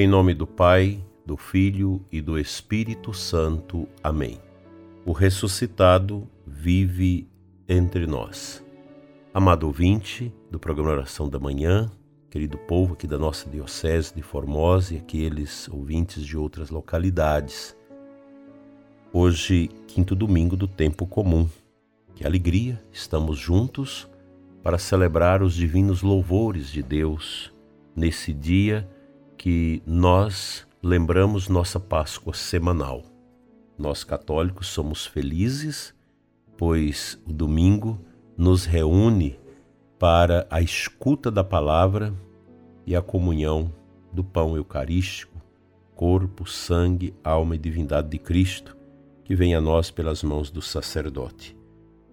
Em nome do Pai, do Filho e do Espírito Santo. Amém. O ressuscitado vive entre nós. Amado ouvinte do programa Oração da Manhã, querido povo aqui da nossa Diocese de Formosa e aqueles ouvintes de outras localidades. Hoje, quinto domingo do tempo comum. Que alegria, estamos juntos para celebrar os divinos louvores de Deus nesse dia que nós lembramos nossa Páscoa semanal. Nós católicos somos felizes, pois o domingo nos reúne para a escuta da palavra e a comunhão do pão eucarístico, corpo, sangue, alma e divindade de Cristo, que vem a nós pelas mãos do sacerdote.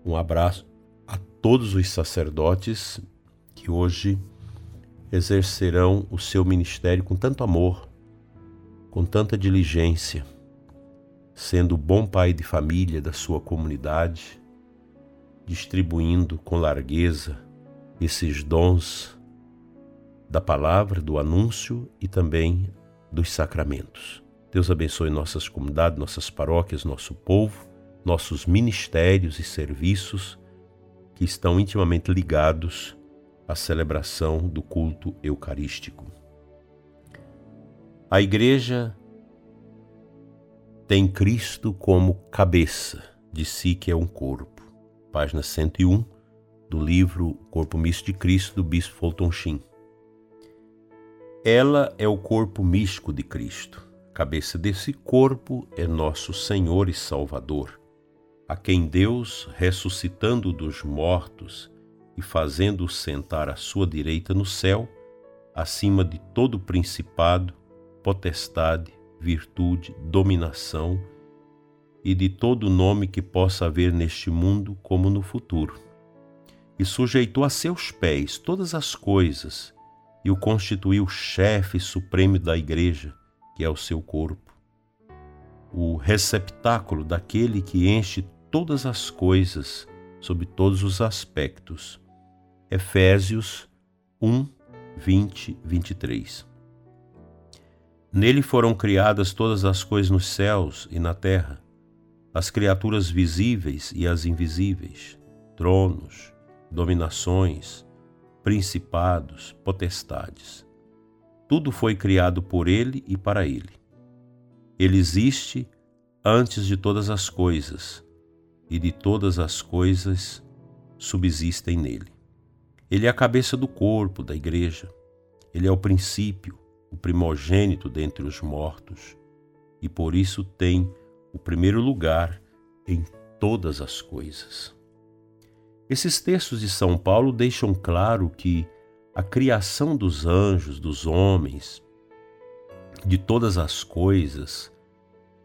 Um abraço a todos os sacerdotes que hoje exercerão o seu ministério com tanto amor, com tanta diligência, sendo bom pai de família da sua comunidade, distribuindo com largueza esses dons da palavra, do anúncio e também dos sacramentos. Deus abençoe nossas comunidades, nossas paróquias, nosso povo, nossos ministérios e serviços que estão intimamente ligados à celebração do culto eucarístico. A Igreja tem Cristo como cabeça de si, que é um corpo. Página 101 do livro Corpo Místico de Cristo, do Bispo Fulton Sheen. Ela é o corpo místico de Cristo. A cabeça desse corpo é nosso Senhor e Salvador a quem Deus, ressuscitando dos mortos e fazendo-o sentar à sua direita no céu, acima de todo principado, potestade, virtude, dominação e de todo nome que possa haver neste mundo como no futuro. E sujeitou a seus pés todas as coisas e o constituiu chefe supremo da Igreja, que é o seu corpo, o receptáculo daquele que enche todas as coisas, sob todos os aspectos. Efésios 1, 20, 23. Nele foram criadas todas as coisas nos céus e na terra, as criaturas visíveis e as invisíveis, tronos, dominações, principados, potestades. Tudo foi criado por ele e para ele. Ele existe antes de todas as coisas e de todas as coisas subsistem nele. Ele é a cabeça do corpo da igreja. Ele é o princípio, o primogênito dentre os mortos, e por isso tem o primeiro lugar em todas as coisas. Esses textos de São Paulo deixam claro que a criação dos anjos, dos homens, de todas as coisas,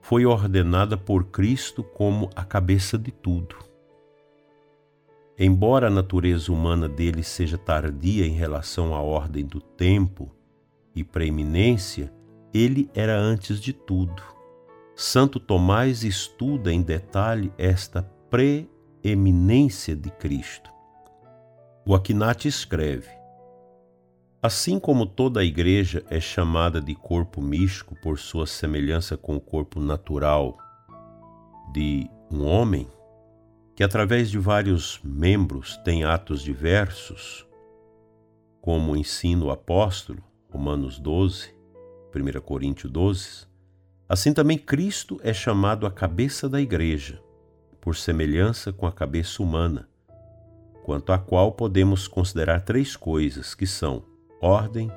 foi ordenada por Cristo como a cabeça de tudo. Embora a natureza humana dele seja tardia em relação à ordem do tempo e preeminência, ele era antes de tudo. Santo Tomás estuda em detalhe esta preeminência de Cristo. O Aquinate escreve: Assim como toda a igreja é chamada de corpo místico por sua semelhança com o corpo natural de um homem, que através de vários membros tem atos diversos, como ensina o apóstolo, Romanos 12, 1 Coríntios 12, assim também Cristo é chamado a cabeça da igreja, por semelhança com a cabeça humana, quanto à qual podemos considerar três coisas que são ordem,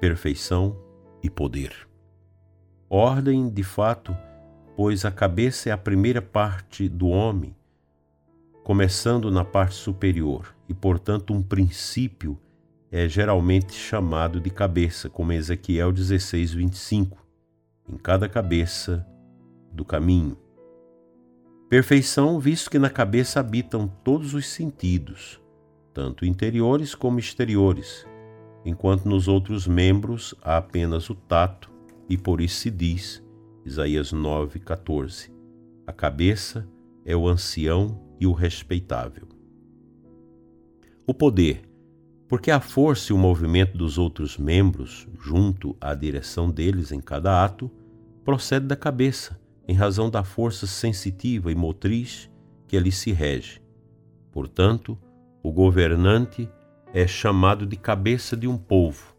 perfeição e poder. Ordem, de fato, pois a cabeça é a primeira parte do homem, começando na parte superior, e portanto um princípio é geralmente chamado de cabeça, como Ezequiel 16, 25, em cada cabeça do caminho. Perfeição, visto que na cabeça habitam todos os sentidos, tanto interiores como exteriores, enquanto nos outros membros há apenas o tato, e por isso se diz, Isaías 9,14: A cabeça é o ancião e o respeitável. O poder, Porque a força e o movimento dos outros membros, junto à direção deles em cada ato, procede da cabeça, em razão da força sensitiva e motriz que ali se rege. Portanto, o governante é chamado de cabeça de um povo,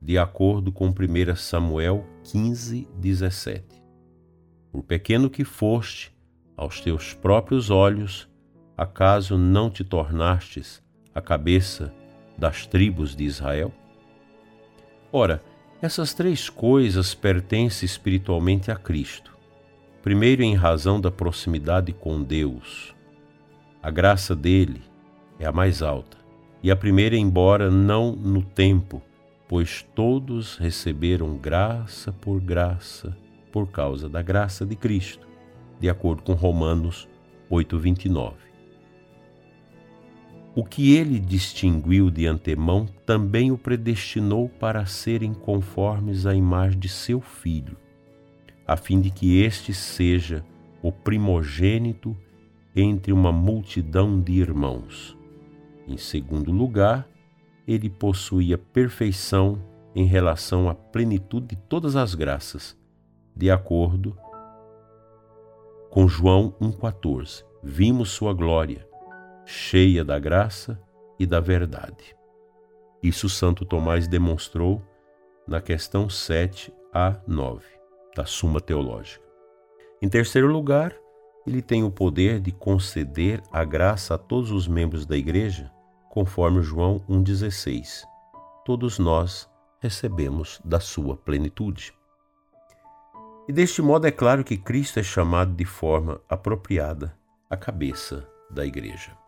de acordo com 1 Samuel 15, 17. Por pequeno que foste, aos teus próprios olhos, acaso não te tornastes a cabeça das tribos de Israel? Ora, essas três coisas pertencem espiritualmente a Cristo. Primeiro, em razão da proximidade com Deus. A graça dele é a mais alta, e a primeira, embora não no tempo, pois todos receberam graça por graça por causa da graça de Cristo, de acordo com Romanos 8:29. O que ele distinguiu de antemão também o predestinou para serem conformes à imagem de seu filho, a fim de que este seja o primogênito entre uma multidão de irmãos. Em segundo lugar, ele possuía perfeição em relação à plenitude de todas as graças, de acordo com João 1,14. Vimos sua glória, cheia da graça e da verdade. Isso Santo Tomás demonstrou na questão 7 a 9 da Suma Teológica. Em terceiro lugar, ele tem o poder de conceder a graça a todos os membros da igreja, conforme João 1,16. Todos nós recebemos da sua plenitude. E deste modo é claro que Cristo é chamado de forma apropriada a cabeça da igreja.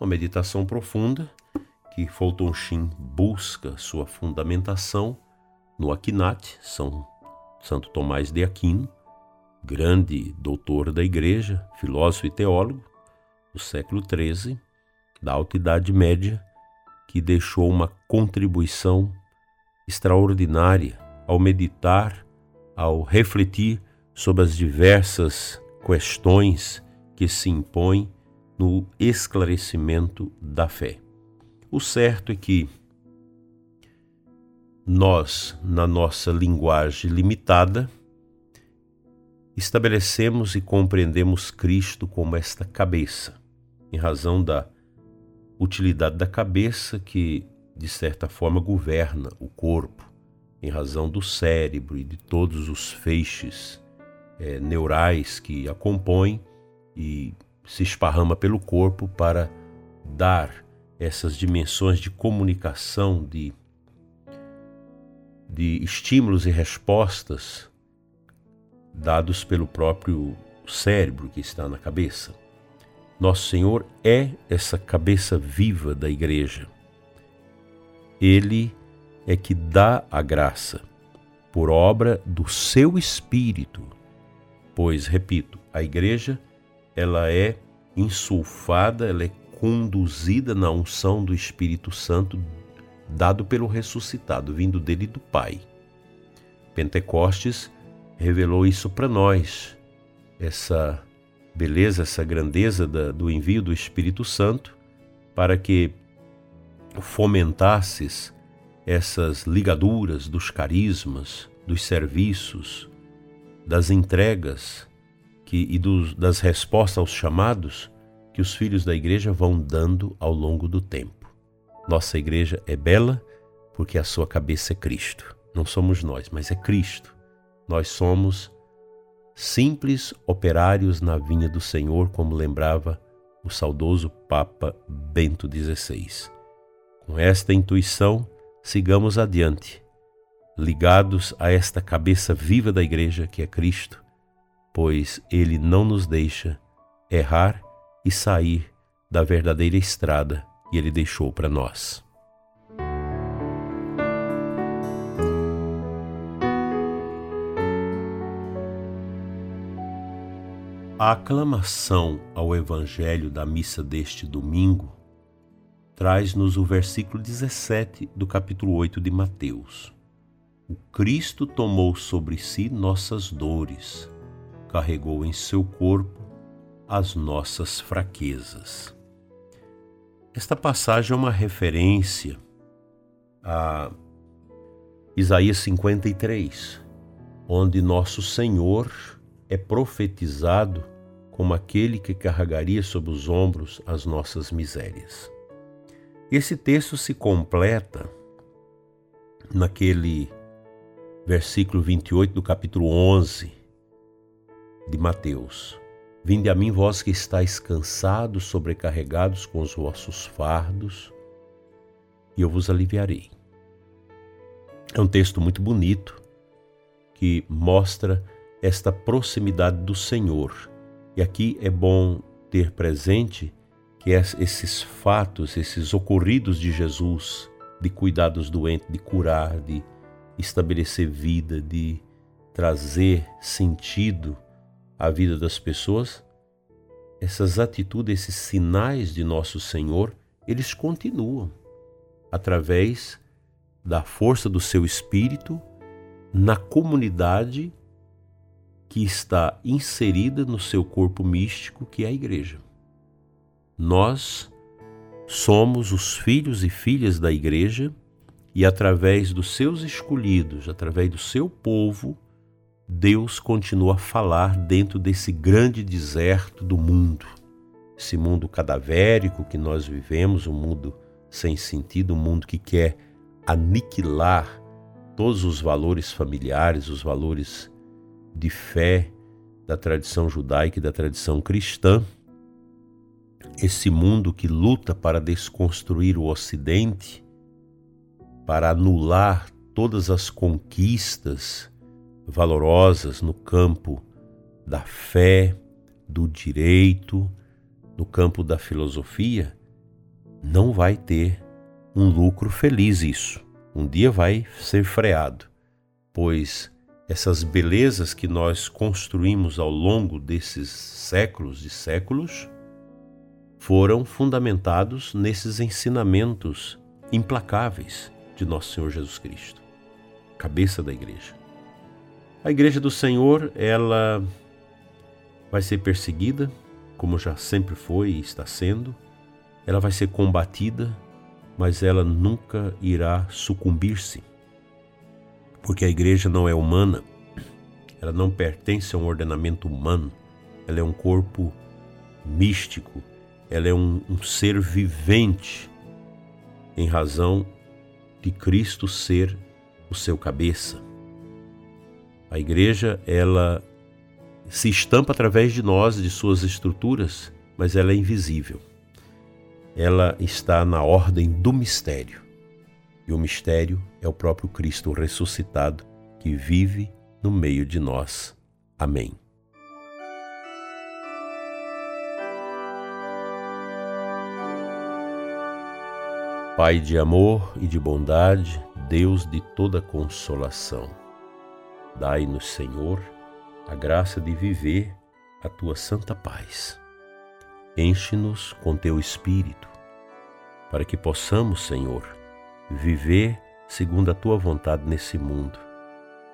Uma meditação profunda que Fulton Sheen busca sua fundamentação no Aquinate, São Santo Tomás de Aquino, grande doutor da igreja, filósofo e teólogo do século XIII, da Alta Idade Média, que deixou uma contribuição extraordinária ao meditar, ao refletir sobre as diversas questões que se impõem no esclarecimento da fé. O certo é que nós, na nossa linguagem limitada, estabelecemos e compreendemos Cristo como esta cabeça, em razão da utilidade da cabeça que, de certa forma, governa o corpo, em razão do cérebro e de todos os feixes é, neurais que a compõem e se esparrama pelo corpo para dar essas dimensões de comunicação, de, de estímulos e respostas dados pelo próprio cérebro que está na cabeça. Nosso Senhor é essa cabeça viva da igreja. Ele é que dá a graça por obra do seu espírito. Pois, repito, a igreja ela é insulfada, ela é conduzida na unção do Espírito Santo dado pelo ressuscitado, vindo dele do Pai. Pentecostes revelou isso para nós, essa beleza, essa grandeza da, do envio do Espírito Santo, para que fomentasses essas ligaduras dos carismas, dos serviços, das entregas que, e dos, das respostas aos chamados que os filhos da igreja vão dando ao longo do tempo. Nossa igreja é bela porque a sua cabeça é Cristo. Não somos nós, mas é Cristo. Nós somos simples operários na vinha do Senhor, como lembrava o saudoso Papa Bento XVI. Com esta intuição, sigamos adiante, ligados a esta cabeça viva da Igreja que é Cristo, pois Ele não nos deixa errar e sair da verdadeira estrada que Ele deixou para nós. A aclamação ao Evangelho da missa deste domingo traz-nos o versículo 17 do capítulo 8 de Mateus. O Cristo tomou sobre si nossas dores, carregou em seu corpo as nossas fraquezas. Esta passagem é uma referência a Isaías 53, onde nosso Senhor é profetizado como aquele que carregaria sobre os ombros as nossas misérias. Esse texto se completa naquele versículo 28 do capítulo 11 de Mateus. Vinde a mim, vós que estáis cansados, sobrecarregados com os vossos fardos, e eu vos aliviarei. É um texto muito bonito que mostra esta proximidade do Senhor. E aqui é bom ter presente que esses fatos, esses ocorridos de Jesus, de cuidar dos doentes, de curar, de estabelecer vida, de trazer sentido à vida das pessoas, essas atitudes, esses sinais de nosso Senhor, eles continuam através da força do seu espírito na comunidade que está inserida no seu corpo místico, que é a igreja. Nós somos os filhos e filhas da igreja e através dos seus escolhidos, através do seu povo, Deus continua a falar dentro desse grande deserto do mundo. Esse mundo cadavérico que nós vivemos, um mundo sem sentido, um mundo que quer aniquilar todos os valores familiares, os valores de fé da tradição judaica e da tradição cristã. Esse mundo que luta para desconstruir o Ocidente, para anular todas as conquistas valorosas no campo da fé, do direito, no campo da filosofia, não vai ter um lucro feliz isso. Um dia vai ser freado, pois essas belezas que nós construímos ao longo desses séculos e séculos foram fundamentados nesses ensinamentos implacáveis de nosso Senhor Jesus Cristo, cabeça da igreja. A igreja do Senhor, ela vai ser perseguida, como já sempre foi e está sendo. Ela vai ser combatida, mas ela nunca irá sucumbir-se, porque a igreja não é humana, ela não pertence a um ordenamento humano, ela é um corpo místico, ela é um, um ser vivente, em razão de Cristo ser o seu cabeça. A igreja, ela se estampa através de nós, de suas estruturas, mas ela é invisível ela está na ordem do mistério. E o mistério é o próprio Cristo ressuscitado que vive no meio de nós. Amém. Pai de amor e de bondade, Deus de toda consolação, dai-nos, Senhor, a graça de viver a tua santa paz Enche-nos com teu espírito, para que possamos, Senhor, viver segundo a tua vontade nesse mundo,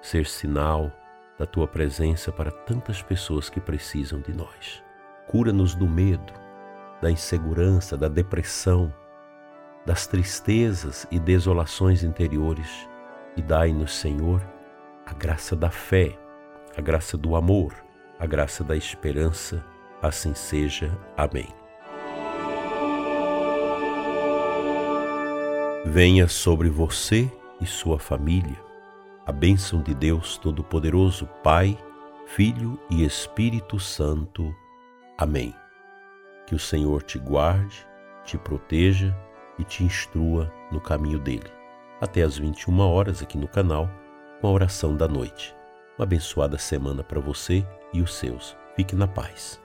ser sinal da tua presença para tantas pessoas que precisam de nós. Cura-nos do medo, da insegurança, da depressão, das tristezas e desolações interiores e dai-nos, Senhor, a graça da fé, a graça do amor, a graça da esperança Assim seja. Amém. Venha sobre você e sua família a bênção de Deus Todo-Poderoso, Pai, Filho e Espírito Santo. Amém. Que o Senhor te guarde, te proteja e te instrua no caminho dele. Até às 21 horas aqui no canal, com a oração da noite. Uma abençoada semana para você e os seus. Fique na paz.